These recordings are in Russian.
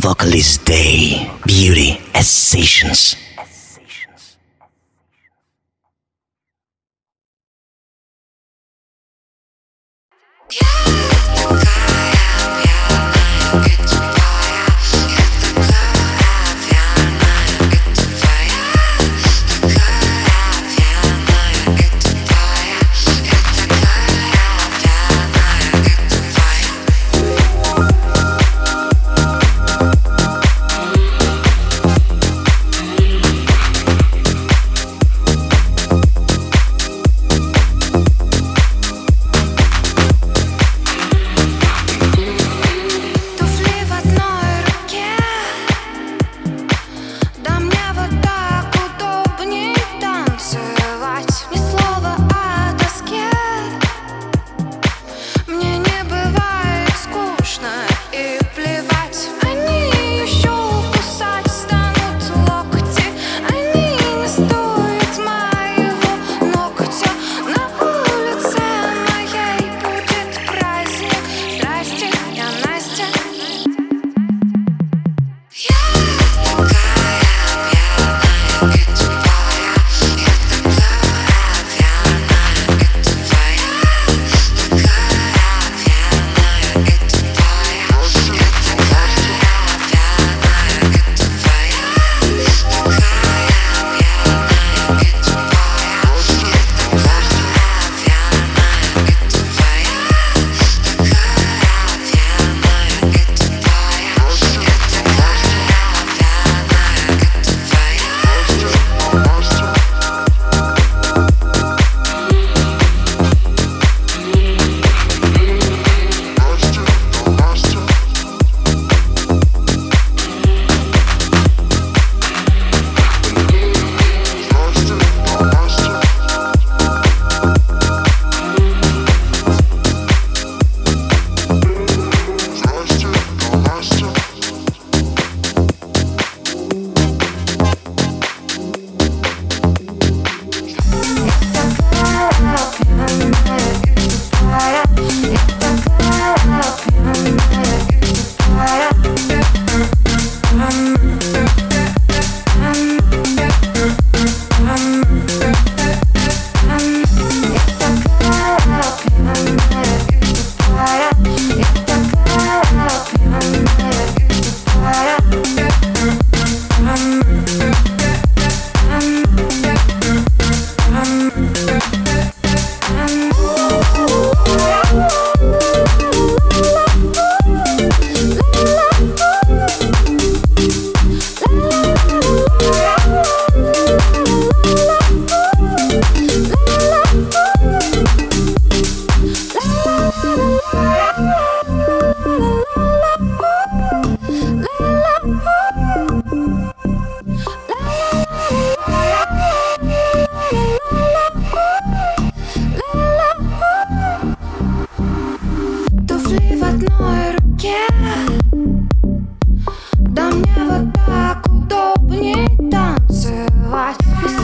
Vocalist Day Beauty Sensations. Yeah.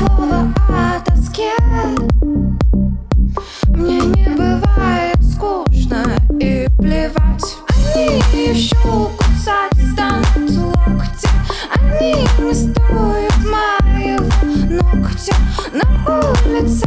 слова о тоске Мне не бывает скучно и плевать. Они еще кусать станут локти. Они не стоят моего ногтя. На улице